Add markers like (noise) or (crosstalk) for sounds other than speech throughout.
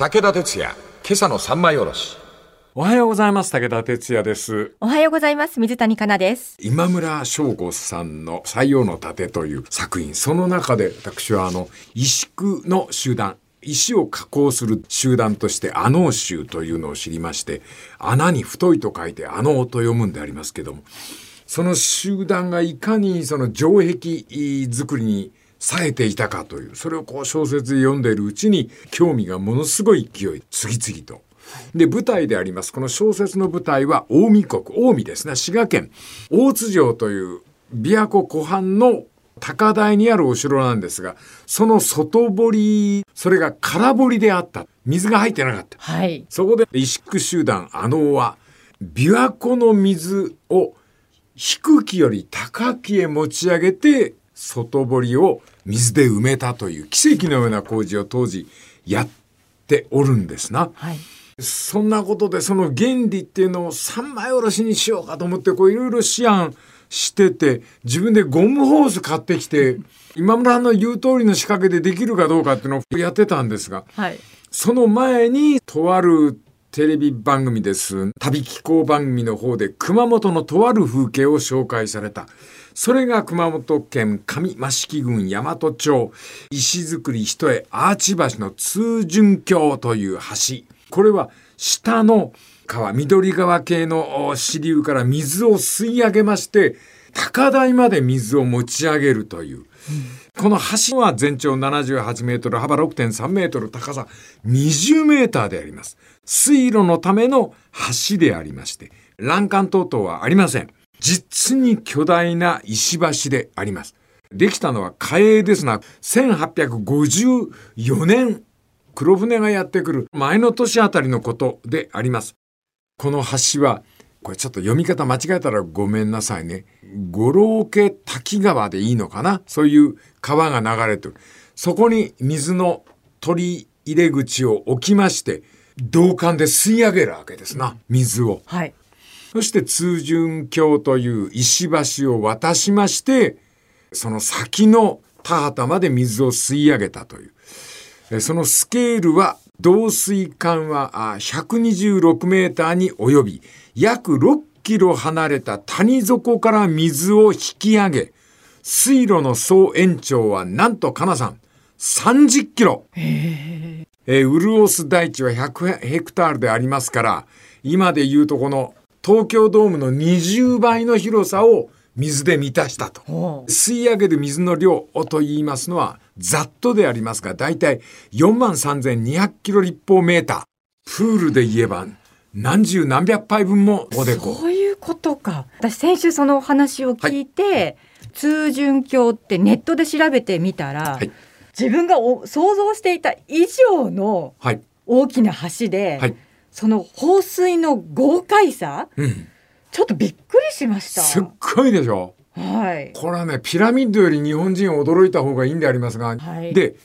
武田鉄矢、今朝の三枚おろし。おはようございます。武田哲也です。おはようございます。水谷香奈です。今村翔吾さんの採用の盾という作品。その中で私はあの、石工の集団、石を加工する集団として、アノー集というのを知りまして、穴に太いと書いて、アノーと読むんでありますけども、その集団がいかにその城壁作りに冴えていたかという、それをこう小説で読んでいるうちに、興味がものすごい勢い、次々と。で、舞台であります。この小説の舞台は、近江国、近江ですね、滋賀県、大津城という、琵琶湖湖畔の高台にあるお城なんですが、その外堀、それが空堀であった。水が入ってなかった。はい。そこで石工集団あのは、琵琶湖の水を低きより高きへ持ち上げて、外堀を水で埋めたという奇跡のような工事を当時やっておるんですな。はい。そんなことでその原理っていうのを三枚おろしにしようかと思ってこういろいろ思案してて自分でゴムホース買ってきて (laughs) 今村の言う通りの仕掛けでできるかどうかっていうのをやってたんですがはい。その前にとあるテレビ番組です旅気候番組の方で熊本のとある風景を紹介された。それが熊本県上益城郡大和町石造り一重アーチ橋の通順橋という橋。これは下の川、緑川系の支流から水を吸い上げまして、高台まで水を持ち上げるという。この橋は全長78メートル、幅6.3メートル、高さ20メーターであります。水路のための橋でありまして、欄干等々はありません。実に巨大な石橋であります。できたのは嘉永ですな、1854年、黒船がやってくる前の年あたりのことであります。この橋は、これちょっと読み方間違えたらごめんなさいね。五郎家滝川でいいのかな？そういう川が流れてる。そこに水の取り入れ口を置きまして、銅管で吸い上げるわけですな、水を。はい。そして通順橋という石橋を渡しまして、その先の田畑まで水を吸い上げたという。えそのスケールは、導水管はあ126メーターに及び、約6キロ離れた谷底から水を引き上げ、水路の総延長はなんとかなさん、30キロ。えーウルオス大地は100ヘクタールでありますから、今で言うとこの東京ドームの20倍の広さを水で満たしたと。吸い上げる水の量をと言いますのは、ざっとでありますが、だいたい43,200キロ立方メーター。プールで言えば、何十何百杯分もおでこ。そういうことか。私先週そのお話を聞いて、通順橋ってネットで調べてみたら、はい自分がお想像していた以上のはい。大きな橋で、はい。その放水の豪快さ、うん。ちょっとびっくりしました。すっごいでしょはい。これはね、ピラミッドより日本人は驚いた方がいいんでありますが、はいで、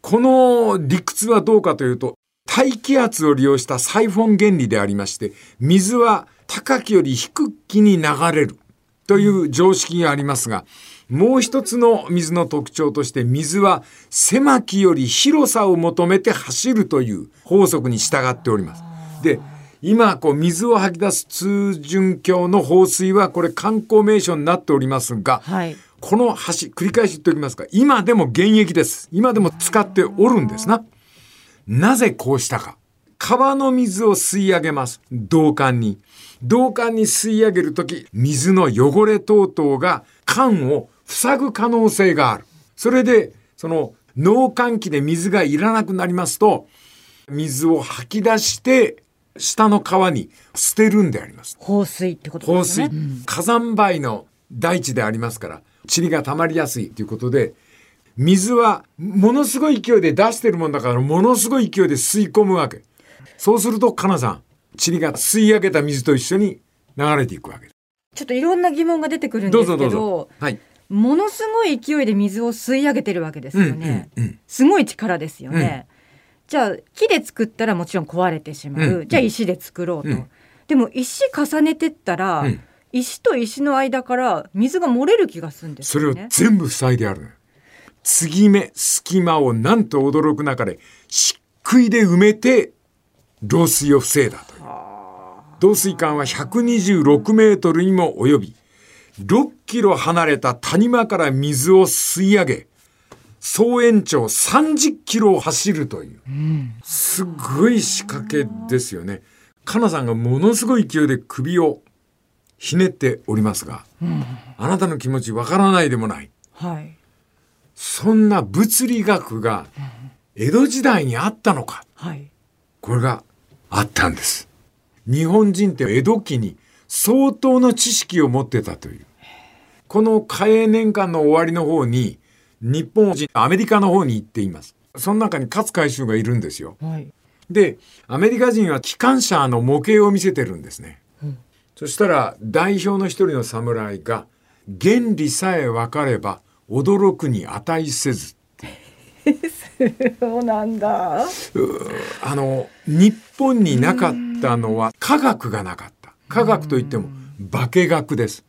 この理屈はどうかというと、大気圧を利用したサイフォン原理でありまして、水は高きより低きに流れるという常識がありますが、もう一つの水の特徴として、水は狭きより広さを求めて走るという法則に従っております。で、今、こう、水を吐き出す通順橋の放水は、これ観光名所になっておりますが、はい。この橋、繰り返し言っておきますが、今でも現役です。今でも使っておるんですな。なぜこうしたか。川の水を吸い上げます。銅管に。銅管に吸い上げるとき、水の汚れ等々が管を塞ぐ可能性がある。それで、その農管機で水がいらなくなりますと、水を吐き出して、下の川に捨てるんであります。放水ってこと放ですよ水ね。、火山灰の大地でありますから、塵が溜まりやすいということで、水はものすごい勢いで出してるもんだから、ものすごい勢いで吸い込むわけ。そうすると、かなさん、塵が吸い上げた水と一緒に流れていくわけ。ちょっといろんな疑問が出てくるんどうぞですけど、どうぞ。はい。ものすごい勢いで水を吸い上げてるわけですよね。うんうんうんすごい力ですよね。じゃあ木で作ったらもちろん壊れてしまう。うんじゃあ石で作ろうと。うんでも石重ねてったら、うん石と石の間から水が漏れる気がするんですそれを。全部塞いである。継ぎ目、隙間をなんと驚く中で、しっ杭で埋めて漏水を防いだという。導水管は126メートルにも及び、6キロ離れた谷間から水を吸い上げ、総延長30キロを走るという、すごい仕掛けですよね。かなさんがものすごい勢いで首をひねっておりますが、あなたの気持ちわからないでもない。はい。そんな物理学が江戸時代にあったのか。はい。これがあったんです。日本人って江戸期に相当の知識を持ってたという。この嘉永年間の終わりの方に日本人、アメリカの方に行っています。その中に勝海舟がいるんですよ。はい。で、アメリカ人は機関車の模型を見せてるんですね。そしたら代表の一人の侍が原理さえ分かれば驚くに値せず。(laughs) そうなんだ。あの、日本になかったのは科学がなかった。科学といっても化学です。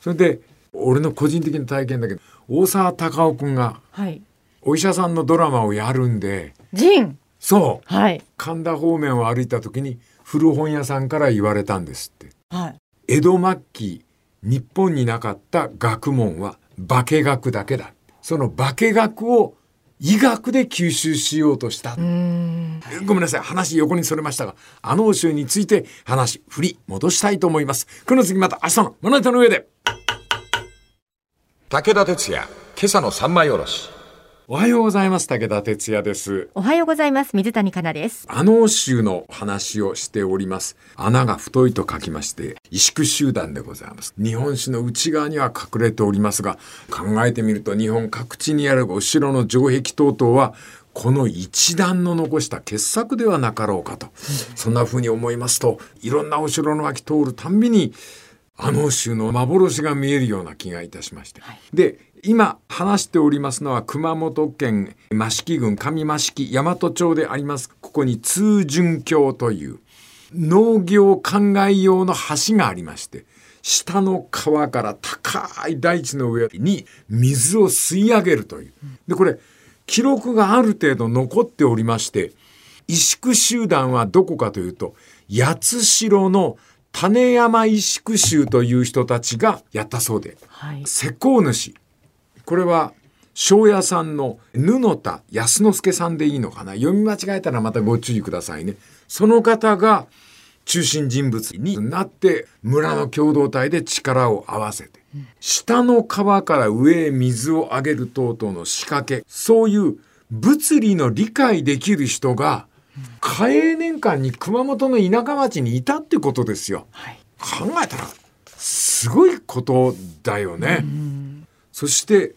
それで、俺の個人的な体験だけど、大沢たかおくんがはい。お医者さんのドラマをやるんで、ジン。そう、はい。神田方面を歩いた時に古本屋さんから言われたんですって。はい。江戸末期、日本になかった学問は化学だけだ。その化学を医学で吸収しようとした。ごめんなさい。話横にそれましたが、あの州について話、振り、戻したいと思います。この次また明日の物ネタの上で。武田鉄矢、今朝の三枚おろし。おはようございます。武田哲也です。おはようございます。水谷香奈です。あの州の話をしております。穴が太いと書きまして、萎縮集団でございます。日本史の内側には隠れておりますが、考えてみると日本各地にあるお城の城壁等々は、この一段の残した傑作ではなかろうかと。そんな風に思いますと、いろんなお城の脇通るたんびに、あの州の幻が見えるような気がいたしまして。で、今話しておりますのは熊本県益城郡上益城大和町であります。ここに通順橋という農業灌漑用の橋がありまして、下の川から高い大地の上に水を吸い上げるという。で、これ、記録がある程度残っておりまして、萎縮集団はどこかというと、八代の種山萎縮集という人たちがやったそうで、はい。施工主。これは、庄屋さんの布田康之助さんでいいのかな？読み間違えたらまたご注意くださいね。その方が中心人物になって村の共同体で力を合わせて、下の川から上へ水を上げる等々の仕掛け、そういう物理の理解できる人が、嘉永年間に熊本の田舎町にいたってことですよ。はい。考えたらすごいことだよね。そして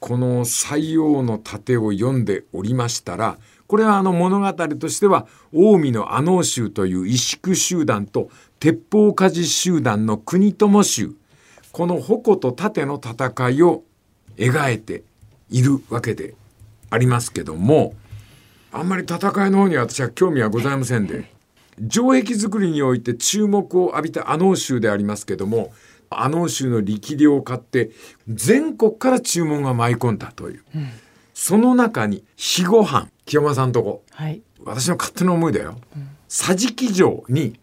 この西洋の盾を読ん。でおりましたらこれはあの物語としては近江の阿能衆という萎縮集団と鉄砲鍛冶集団の国友衆この矛と盾の戦いを描いているわけでありますけどもあんまり戦いの方に私は興味はございませんで。城壁作りにおいて注目を浴びた阿能州でありますけども阿能州の力量を買って全国から注文が舞い込んだという、その中に肥後藩清正さんとこ。はい。私の勝手な思いだよ、桟敷城に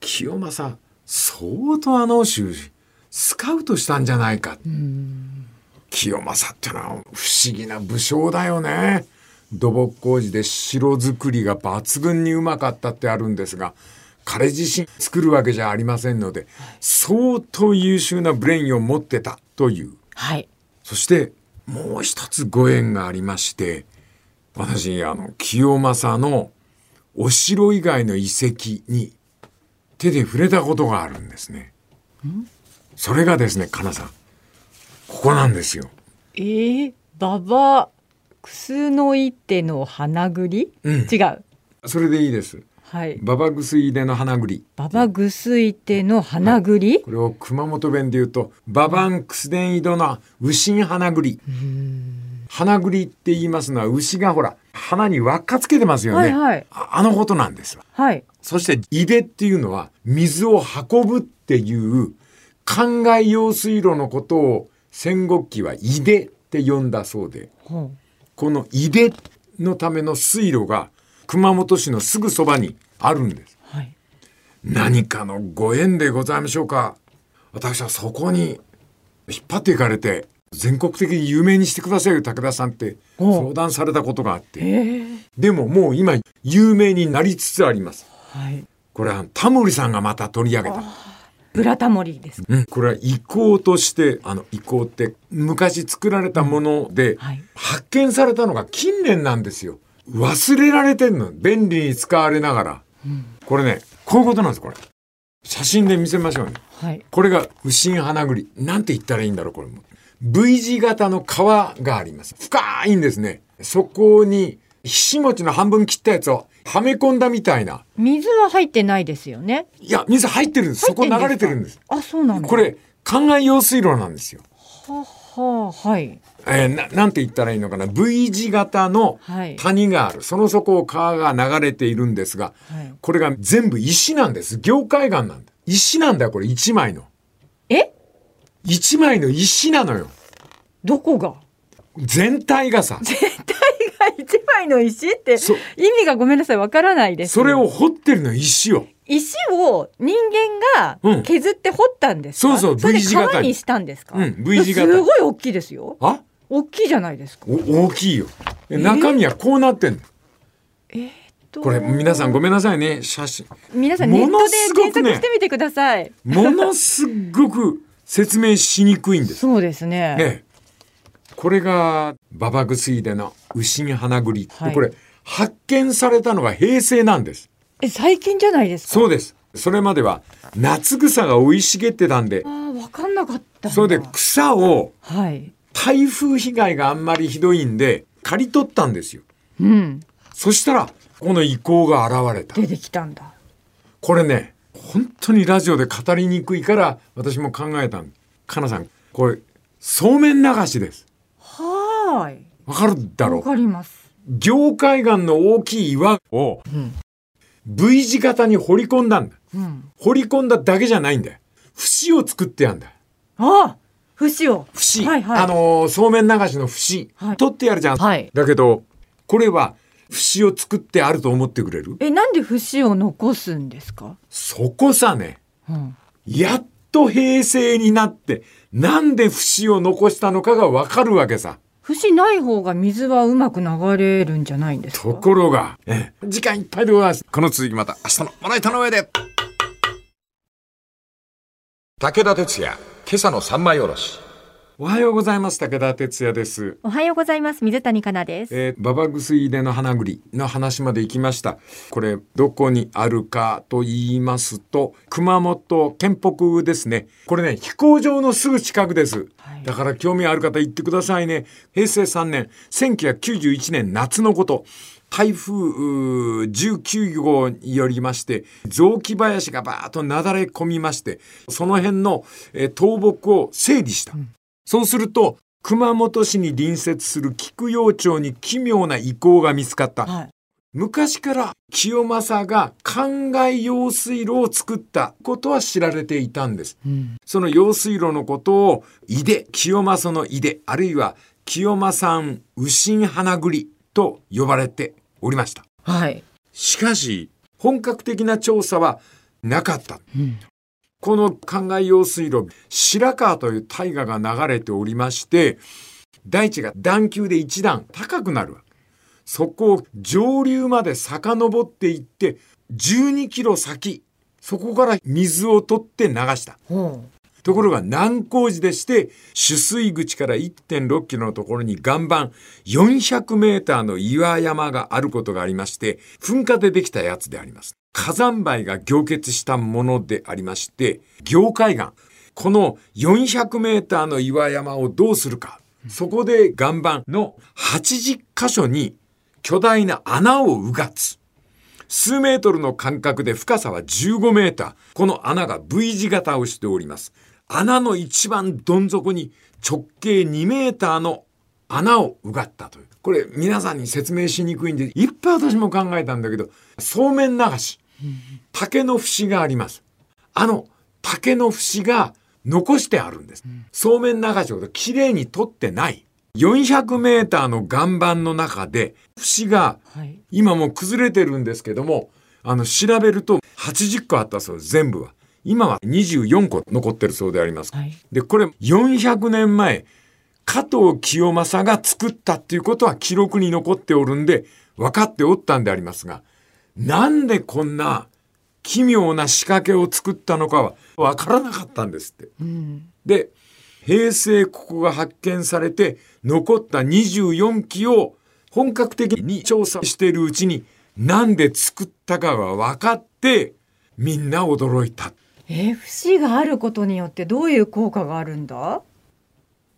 清正相当阿能州スカウトしたんじゃないか、清正ってのは不思議な武将だよね。土木工事で城作りが抜群にうまかったってあるんですが、彼自身作るわけじゃありませんので、相当優秀なブレインを持ってたという。はい。そしてもう一つご縁がありまして、私、あの、清正のお城以外の遺跡に手で触れたことがあるんですね。それがですね、かなさん。ここなんですよ。えー、ババクスの一手の花栗、うん違う。それでいいです。はい。ババグスイデの花栗。ババグスイテの花栗、これを熊本弁で言うと、ババンクスデンイドの牛ん花栗。花栗って言いますのは牛がほら、花に輪っかつけてますよね。はいはいああのことなんですわ。はい。そして、井出っていうのは、水を運ぶっていう、灌漑用水路のことを戦国期は井出って呼んだそうで、ほこの井出のための水路が熊本市のすぐそばにあるんです。はい。何かのご縁でございましょうか。私はそこに引っ張っていかれて、全国的に有名にしてくださいよ、武田さんってお相談されたことがあって。ええでももう今、有名になりつつあります。はい。これはタモリさんがまた取り上げた。ブラタモリです。うん、これは遺構として、あの遺構って昔作られたもので、はい。発見されたのが近年なんですよ。忘れられてんの。便利に使われながら。これね、こういうことなんです、これ。写真で見せましょうね。はい。これが牛 in 花栗。なんて言ったらいいんだろう、これも。V 字型の川があります。深いんですね。そこに、ひし餅の半分切ったやつをはめ込んだみたいな。水は入ってないですよね。いや、水入ってるんです。そこ流れてるんです。あ、そうなんだ。こ。れ、灌漑用水路なんですよ。はははい。えーななんて言ったらいいのかな V 字型のはい谷がある、その底を川が流れているんですが、はいこれが全部石なんです凝海岸なんだ石なんだよこれ一枚のえ？一枚の石なのよどこが？全体がさ全体が？一枚の石ってそ意味がごめんなさいわからないです。それを掘ってるの石を石を人間うん。が削って掘ったんですか、そうそう V 字型。にしたんですか、うん V 字型。すごい大きいですよ。あ？大きいじゃないですか。お大きいよ。え中身はこうなってんの、これ皆さんごめんなさいね。写真。皆さんネットもので検索してみてください。ものすごく説明しにくいんです。そうですね。ええ、これが馬場薬での牛に花栗、ではい。これ発見されたのが平成なんです。え最近じゃないですか？そうです。それまでは夏草が生い茂ってたんで。ああわかんなかった。それで草をはい。台風被害があんまりひどいんで刈り取ったんですよ。うん。そしたらこの遺構が現れた。出てきたんだ。これね本当にラジオで語りにくいから私も考えたん。かなさんこれそうめん流しですい。わかるだろわうかります。凝海岸の大きい岩をん V 字型に掘り込んだんだ。うん。掘り込んだだけじゃないんだよ。節を作ってやんだ。ああ節を。節。はいはい。あのーそうめん流しの節、はい取ってやるじゃん。はいだけど、これは節を作ってあると思ってくれるえなんで節を残すんですか？そこさね。うん。やっと平成になって、なんで節を残したのかがわかるわけさ。節ない方が水はうまく流れるんじゃないんですか？ところが、ええ時間いっぱいでございます。この続きまた明日のまな板の上で武田鉄矢今朝の三枚おろしおはようございます。武田哲也です。おはようございます。水谷香奈です。えー、ババグス入れの花栗の話まで行きました。これ、どこにあるかと言いますと、熊本県北ですね。これね、飛行場のすぐ近くです。はいだから興味ある方行ってくださいね。平成3年、1991年夏のこと。台風うー19号によりまして、雑木林がバーッとなだれ込みまして、その辺の、えー倒木を整理した。そうすると、熊本市に隣接する菊陽町に奇妙な遺構が見つかった。はい。昔から清正が灌漑用水路を作ったことは知られていたんです。うん。その用水路のことを、井出、清正の井出、あるいは清正ん右心花栗と呼ばれておりました。はい。しかし、本格的な調査はなかった。うん。この灌漑用水路、白川という大河が流れておりまして、大地が段丘で一段高くなる。そこを上流まで遡っていって、12キロ先、そこから水を取って流した。ほところが難工事でして、取水口から1.6キロのところに岩盤400メーターの岩山があることがありまして、噴火でできたやつであります。火山灰が凝結したものでありまして、凝海岸。この400メーターの岩山をどうするか。そこで岩盤の80箇所に巨大な穴をうがつ。数メートルの間隔で深さは15メーター。この穴が V 字型をしております。穴の一番どん底に直径2メーターの穴をうがったという。これ皆さんに説明しにくいんで、いっぱい私も考えたんだけど、そうめん流し。竹の節があります。あの竹の節が残してあるんです。そうめん流しをきれいに取ってない。400メーターの岩盤の中で、節がはい。今もう崩れてるんですけども、あの、調べると80個あったそうです、全部は。今は24個残ってるそうであります。はい。で、これ400年前、加藤清正が作ったっていうことは記録に残っておるんで、分かっておったんでありますが、なんでこんな奇妙な仕掛けを作ったのかは分からなかったんですって。うん。で、平成ここが発見されて、残った24機を本格的に調査しているうちに、なんで作ったかが分かって、みんな驚いた。えー、節があることによってどういう効果があるんだ？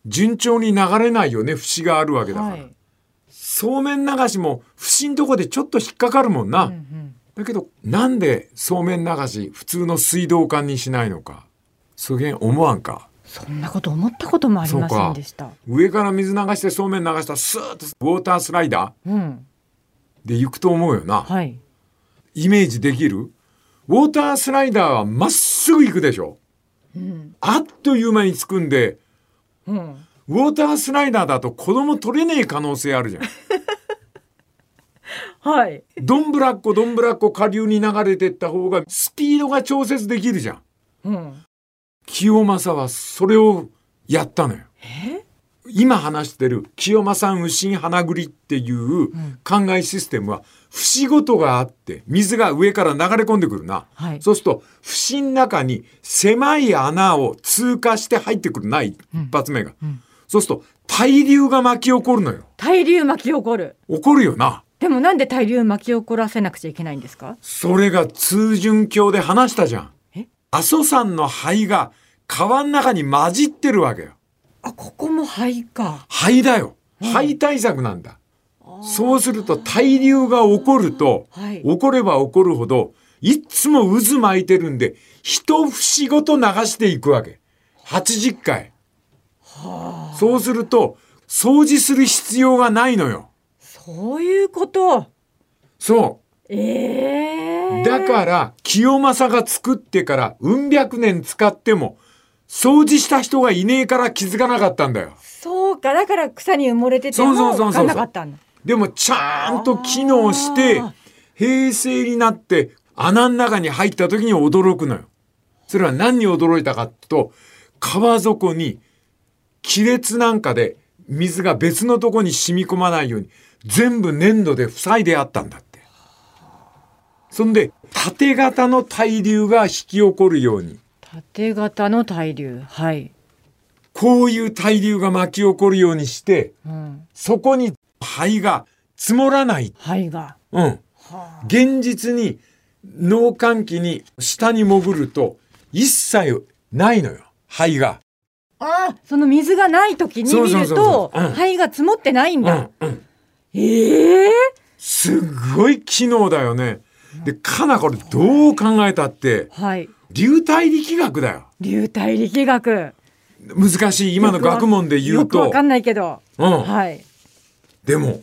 順調に流れないよね、節があるわけだから。はい。そうめん流しも節んとこでちょっと引っかかるもんな。うんうん。だけど、なんでそうめん流し普通の水道管にしないのか。そげん思わんか。そんなこと思ったこともありませんでした。上から水流してそうめん流したらスーッとウォータースライダうん。ーで行くと思うよな。はい。イメージできる？ウォータースライダーはまっすぐ行くでしょ。うん。あっという間に着くんで、うん。ウォータースライダーだと子供取れねえ可能性あるじゃん。(laughs) はい。どんぶらっこどんぶらっこ下流に流れてった方がスピードが調節できるじゃん。うん。清正はそれをやったのよ。え？今話してる清正右心花栗っていう考えシステムは節ごとがあって水が上から流れ込んでくるな。はいそうすると節の中に狭い穴を通過して入ってくるな一発目が。んそうすると対流が巻き起こるのよ。対流巻き起こる？起こるよな。でもなんで対流巻き起こらせなくちゃいけないんですか？それが通順橋で話したじゃんえ？阿蘇山の灰が川の中に混じってるわけよ。あ、ここも灰か。灰だよ。灰対策なんだ。そうすると対流が起こると、はい起これば起こるほど、いっつも渦巻いてるんで、一節ごと流していくわけ。80回。そうすると、掃除する必要がないのよ。そういうこと。そええう。だから、清正が作ってから、うん百年使っても、掃除した人がいねえから気づかなかったんだよ。そうか、だから草に埋もれててそうそうもそうそう分かんなかったんだ。でもちゃんと機能して平成になって穴の中に入った時に驚くのよ。それは何に驚いたかっていうと、川底に亀裂なんかで水が別のとこに染み込まないように全部粘土で塞いであったんだって。そんで縦型の対流が引き起こるように、縦型の対流。はい。こういう対流が巻き起こるようにして、うん。そこに灰が積もらない。灰が。うん。現実に農閑期に下に潜ると一切ないのよ灰が。ああ、その水がない時に見るとそううん灰が積もってないんだ。うんうんええすっごい機能だよね。でかなこれどう考えたってはい。流体力学だよ。流体力学。難しい今の学問で言うとよくわか。んないけど。うん。はい。でも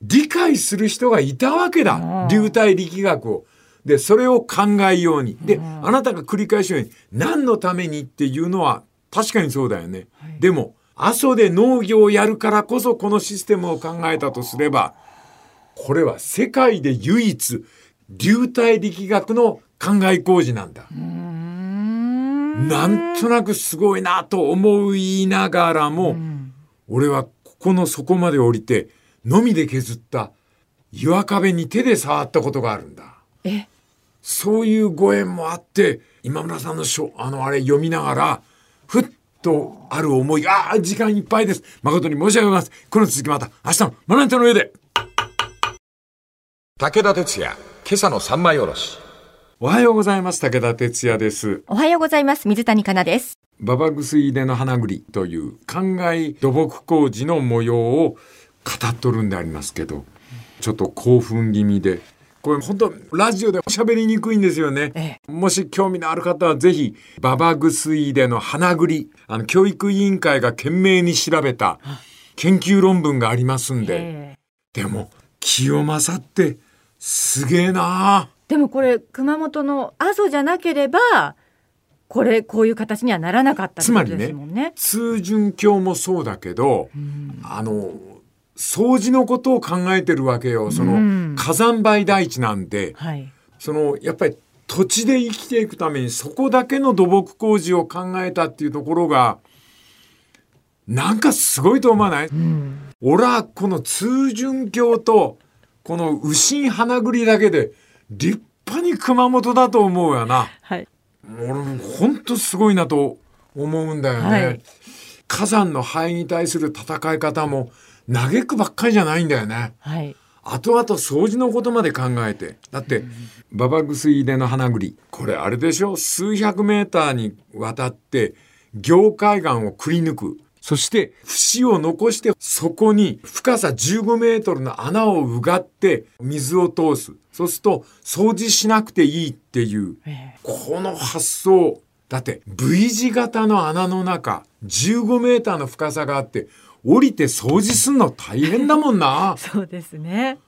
理解する人がいたわけだうん流体力学を。でそれを考えように。であなたが繰り返しように何のためにっていうのは確かにそうだよね。でも阿蘇で農業をやるからこそこのシステムを考えたとすればこれは世界で唯一流体力学の考え工事なんだ。なんとなくすごいなと思いながらも、うん俺はここの底まで降りて、のみで削った岩壁に手で触ったことがあるんだ。え、そういうご縁もあって、今村さんの書、あのあれ読みながら、ふっとある思い、ああ、時間いっぱいです。誠に申し訳ございません。この続きまた明日の学び手の上で。武田鉄矢、今朝の三枚おろし。おはようございます。武田哲也です。おはようございます。水谷香奈です。馬場薬入れの花栗という灌漑土木工事の模様を語っとるんでありますけど、ちょっと興奮気味で、これ本当ラジオで喋りにくいんですよね。えもし興味のある方はぜひ、馬場薬入れの花栗、あの、教育委員会が懸命に調べた研究論文がありますんで、えでも、清正ってすげえなあでもこれ熊本の阿蘇じゃなければこれこういう形にはならなかったってことですもんね。通順橋もそうだけど、あの掃除のことを考えてるわけよその、うん火山灰台地なんてはい。そのやっぱり土地で生きていくためにそこだけの土木工事を考えたっていうところがなんかすごいと思わない、うん。俺はこの通順橋とこの右心花栗だけで立派に熊本だと思うよな。はい。俺も本当すごいなと思うんだよね。はい火山の灰に対する戦い方も嘆くばっかりじゃないんだよね。はい。後々掃除のことまで考えて。だって、馬場薬入れの花栗。これあれでしょ？数百メーターにわたって、凝海岸をくり抜く。そして、節を残して、そこに深さ15メートルの穴をうがって、水を通す。そうすると、掃除しなくていいっていう。ええこの発想。だって、V 字型の穴の中、15メーターの深さがあって、降りて掃除すんの大変だもんな。(laughs) そうですね。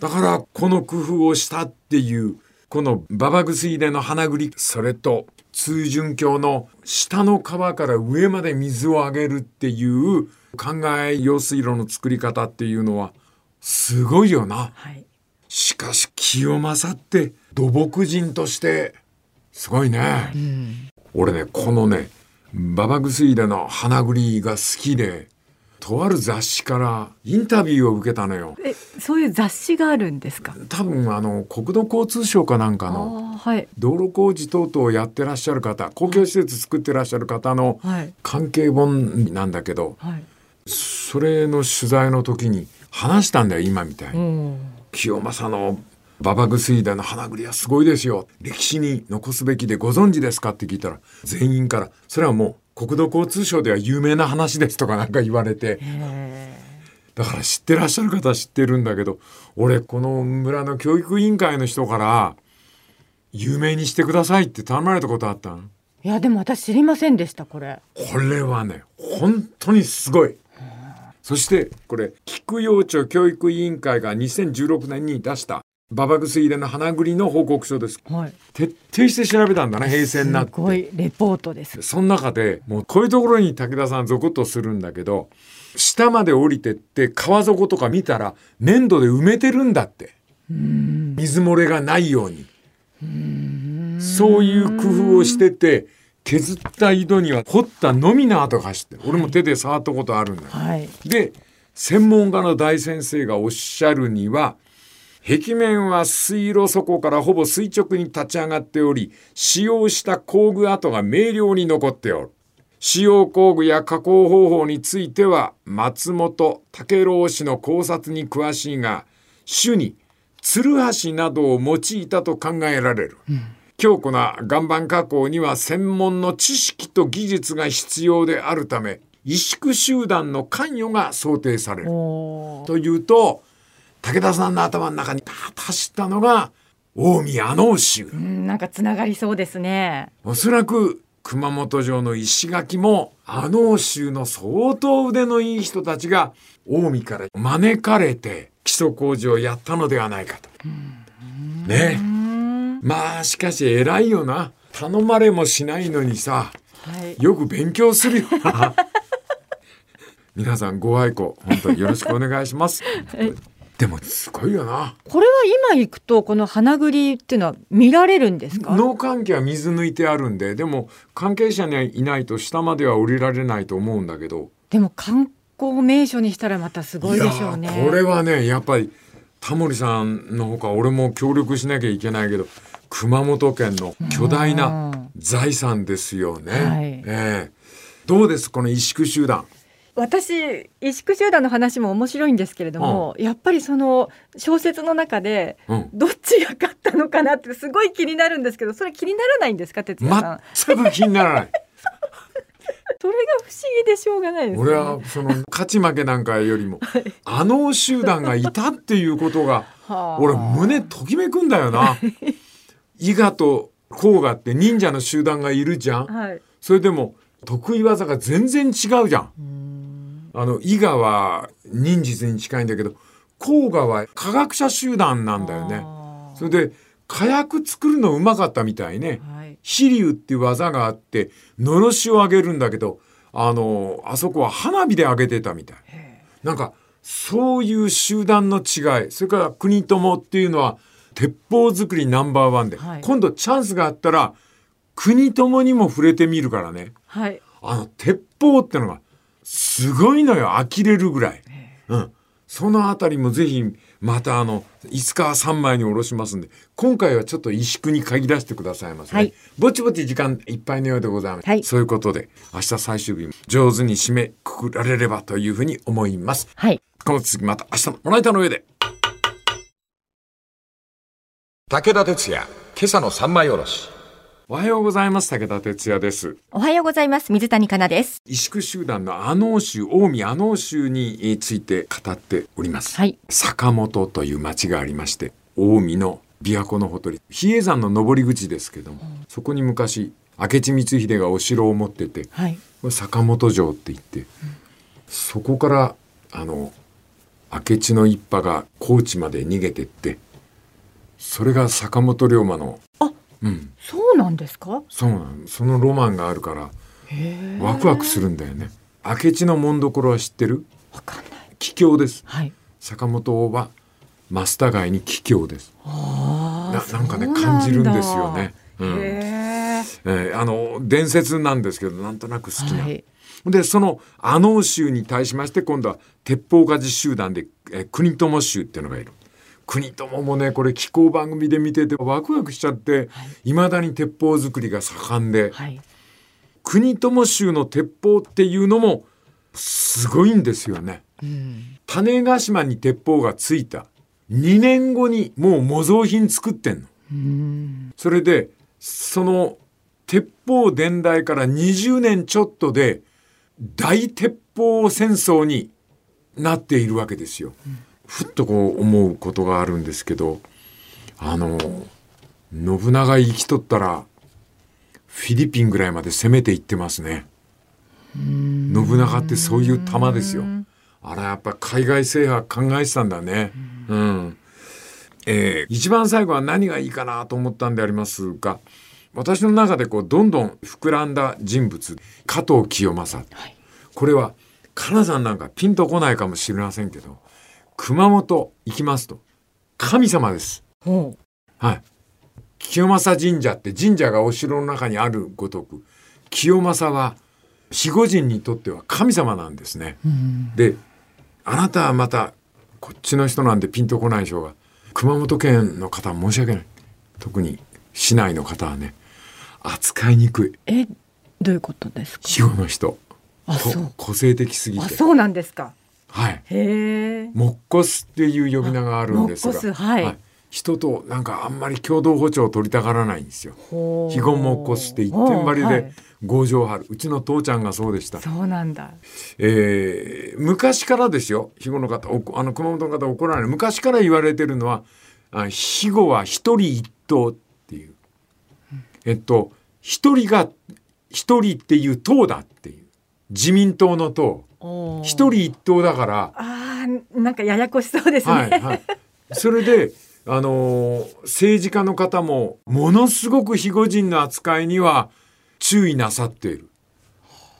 だからこの工夫をしたっていうこの馬場薬での花栗それと通順橋の下の川から上まで水をあげるっていう考え用水路の作り方っていうのはすごいよな。はい。しかし清正って土木人としてすごいね。俺ねこのね馬場薬での花栗が好きでとある雑誌からインタビューを受けたのよ。え、そういう雑誌があるんですか？多分あの国土交通省かなんかあのあ、はい。道路工事等々をやってらっしゃる方公共施設作ってらっしゃる方のはい。関係本なんだけどはい。それの取材の時に話したんだよ今みたいに。うん。清正の馬場薬田の花栗はすごいですよ。歴史に残すべきでご存知ですか？って聞いたら全員からそれはもう国土交通省では有名な話ですとかなんか言われて。え。だから知ってらっしゃる方は知ってるんだけど俺この村の教育委員会の人から有名にしてくださいって頼まれたことあったのえいや、でも私知りませんでした、これ。これはね本当にすごいそしてこれ菊陽町教育委員会が2016年に出した馬場薬入れの花栗の報告書です。はい。徹底して調べたんだね平成になっすごいてレポートです。その中でもうこういうところに武田さんゾクッとするんだけど下まで降りてって川底とか見たら粘土で埋めてるんだって。水漏れがないように。そういう工夫をしてて削った井戸には掘ったのみの跡が走ってる俺も手で触ったことあるんだよ。はい。で専門家の大先生がおっしゃるには壁面は水路底からほぼ垂直に立ち上がっており使用した工具跡が明瞭に残っておる。使用工具や加工方法については松本武郎氏の考察に詳しいが主に鶴橋などを用いたと考えられる、強固な岩盤加工には専門の知識と技術が必要であるため萎縮集団の関与が想定される。というと武田さんの頭の中にパーッと走ったのが近江阿能州うん、なんかつながりそうですね。おそらく熊本城の石垣も阿能州の相当腕のいい人たちが近江から招かれて基礎工事をやったのではないかと。ねまあしかし偉いよな頼まれもしないのにさはい。よく勉強するよな (laughs) 皆さんご愛顧本当によろしくお願いします。でもすごいよな。これは今行くとこの花栗っていうのは見られるんですか？農関係は水抜いてあるんででも関係者にいないと下までは降りられないと思うんだけどでも観光名所にしたらまたすごいでしょうね。これはねやっぱりタモリさんのほか俺も協力しなきゃいけないけど熊本県の巨大な財産ですよね。はい。ええ。どうですこの萎縮集団？私萎縮集団の話も面白いんですけれども、やっぱりその小説の中でうん。どっちが勝ったのかなってすごい気になるんですけどそれ気にならないんですか哲也さん、全く気にならない。(laughs) それが不思議でしょうがないですね。俺はその勝ち負けなんかよりもあの集団がいたっていうことがはあ。俺胸ときめくんだよな。(laughs) 伊賀と甲賀って忍者の集団がいるじゃん。はいそれでも得意技が全然違うじゃん。あの伊賀は忍術に近いんだけど甲賀は科学者集団なんだよね。それで火薬作るのうまかったみたいね。はいはい。飛竜っていう技があって、のろしを上げるんだけど、あの、あそこは花火で上げてたみたい。なんか、そういう集団の違い、それから国友っていうのは、鉄砲作りナンバーワンで、はい今度チャンスがあったら、国友にも触れてみるからね。はい。あの、鉄砲ってのが、すごいのよ、呆れるぐらい。うん。そのあたりもぜひ、またあの、5日3枚におろしますんで、今回はちょっと萎縮に限らせてくださいませ、ね。はいぼちぼち時間いっぱいのようでございます。はいそういうことで、明日最終日、上手に締めくくられればというふうに思います。はい。この続きまた明日のまな板の上で。武田鉄矢、今朝の三枚おろし。おはようございます。武田哲也です。おはようございます。水谷香奈です。萎縮集団の阿能州、近江阿能州について語っております。はい。坂本という町がありまして近江の琵琶湖のほとり比叡山の登り口ですけども、そこに昔明智光秀がお城を持っててはい。これ坂本城って言って、そこからあの明智の一派が高知まで逃げてってそれが坂本龍馬のあうんそうなんですか？そうなのそのロマンがあるから。ワクワクするんだよね明智の紋所は知ってる？わかんない。桔梗ですはい。坂本は増田街に桔梗ですあななんかね感じるんですよね。うんへえ。えーあの伝説なんですけどなんとなく好きな。はい。でその阿能州に対しまして今度は鉄砲鍛冶集団で、えー国友州っていうのがいる。国友もねこれ気候番組で見ててワクワクしちゃっていま、未だに鉄砲作りが盛んで、はい。国友州の鉄砲っていうのもすごいんですよね。うん。種子島に鉄砲がついた2年後にもう模造品作ってんの。うん。それでその鉄砲伝来から20年ちょっとで大鉄砲戦争になっているわけですよ。ふっとこう思うことがあるんですけどあの信長生きとったらフィリピンぐらいまで攻めていってますね。信長ってそういう玉ですよ。あれやっぱ海外制覇考えてたんだね。うん。えー一番最後は何がいいかなと思ったんでありますが私の中でこうどんどん膨らんだ人物加藤清正、はいこれはカナさんなんかピンとこないかもしれませんけど熊本行きますと神様です。ほはい。清正神社って神社がお城の中にあるごとく清正は守護神にとっては神様なんですね。う。うん。であなたはまたこっちの人なんでピンとこないでしょうが熊本県の方は申し訳ない特に市内の方はね扱いにくいえ、どういうことですか？肥後の人あ、こそう。個性的すぎあ、てそうなんですか。はい。へえ。モッコスっていう呼び名があるんですが。モッコスはい。人となんかあんまり共同歩調を取りたがらないんですよ。ほう。肥後モッコスって一点張りではい。強情張るうちの父ちゃんがそうでした。そうなんだ。えー昔からですよ。肥後の方おあの熊本の方怒らない。昔から言われてるのはあ肥後は一人一党っていう、えっと一人が一人っていう党だっていう。自民党の党一人一党だから。ああ、なんかややこしそうですね。はいはい、それで、あのー政治家の方もものすごく肥後人の扱いには注意なさっている。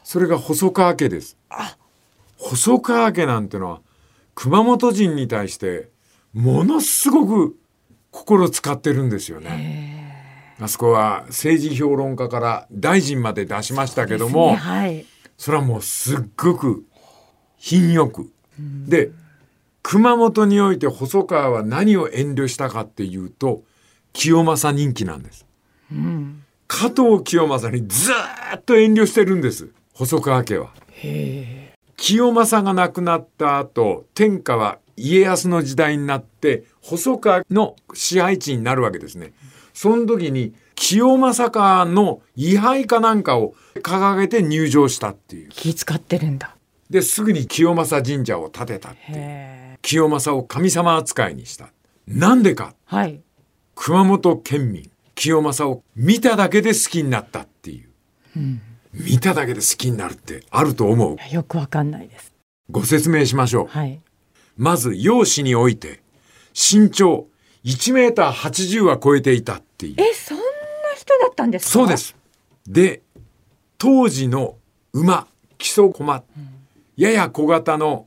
それが細川家です。細川家なんてのは熊本人に対してものすごく心使ってるんですよね。あそこは政治評論家から大臣まで出しましたけども、ですねはい。それはもうすっごく品よく。で熊本において細川は何を遠慮したかっていうと清正人気なんです。うん。加藤清正にずーっと遠慮してるんです細川家は。清正が亡くなった後天下は家康の時代になって細川の支配地になるわけですね。その時に清正家の位牌かなんかを掲げて入場したっていう。気使ってるんだ。ですぐに清正神社を建てたって。清正を神様扱いにした。なんでかはい。熊本県民清正を見ただけで好きになったっていう。見ただけで好きになるってあると思う。よくわかんないです。ご説明しましょう。はい。まず容姿において身長1メーター80は超えていたっていう。え、そんな人だったんですか？そうで。す。で、当時の馬、基礎駒、やや小型の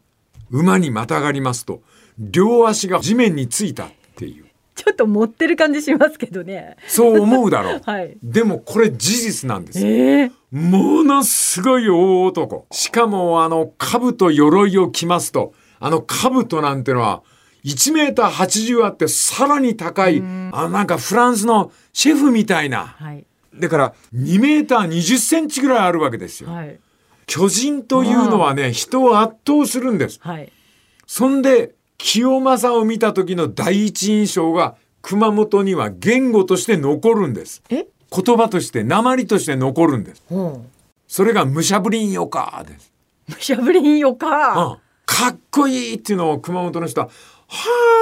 馬にまたがりますと、両足が地面についたっていう。ちょっと持ってる感じしますけどね。そう思うだろう。(laughs) はい。でもこれ事実なんです。ええものすごい大男。しかもあの、兜鎧を着ますと、あの兜なんてのは、1メーター80あってさらに高い、あなんかフランスのシェフみたいな。はい。だから2メーター20センチぐらいあるわけですよ。はい。巨人というのはね、人を圧倒するんです。はい。そんで、清正を見た時の第一印象が熊本には言語として残るんです。え？言葉として、鉛として残るんです。ほそれが武者ぶりんよかです。う。むしゃぶりんようんか。かっこいいっていうのを熊本の人は、は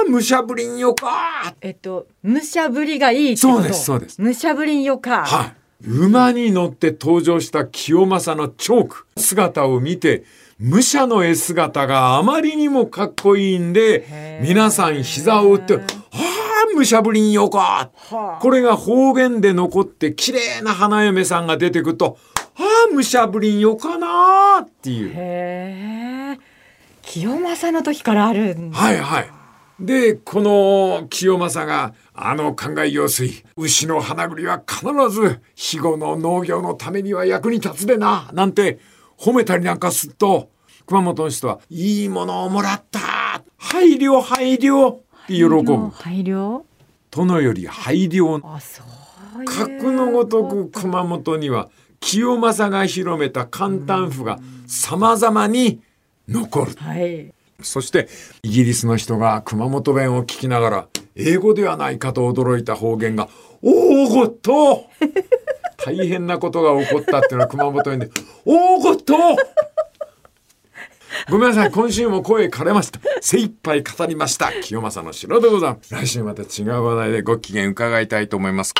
あ、武者ぶりんよかえっと、むしゃぶりがいい。そうですそうですむしゃぶりんよか。はい。馬に乗って登場した清正のチョーク、姿を見て、武者の絵姿があまりにもかっこいいんで皆さん膝を打って、はあ、武者ぶりんよかはあこれが方言で残って、綺麗な花嫁さんが出てくると、はあ、武者ぶりんよかなっていう。清正の時からあるんだ。はいはい。で、この清正が、あの考え用水、牛の花栗は必ず、肥後の農業のためには役に立つでな、なんて褒めたりなんかすると、熊本の人は、いいものをもらった配慮配慮って喜ぶ。配慮。殿より配慮。あ、そう。格のごとく熊本には、清正が広めた簡単符が様々に残る。はい。そしてイギリスの人が熊本弁を聞きながら英語ではないかと驚いた方言が「おおごっと! (laughs)」大変なことが起こったっていうのは熊本弁で「おおごっと!」ごめんなさい今週も声枯れました精一杯語りました清正の城でございます来週また違う話題でご機嫌伺いたいと思います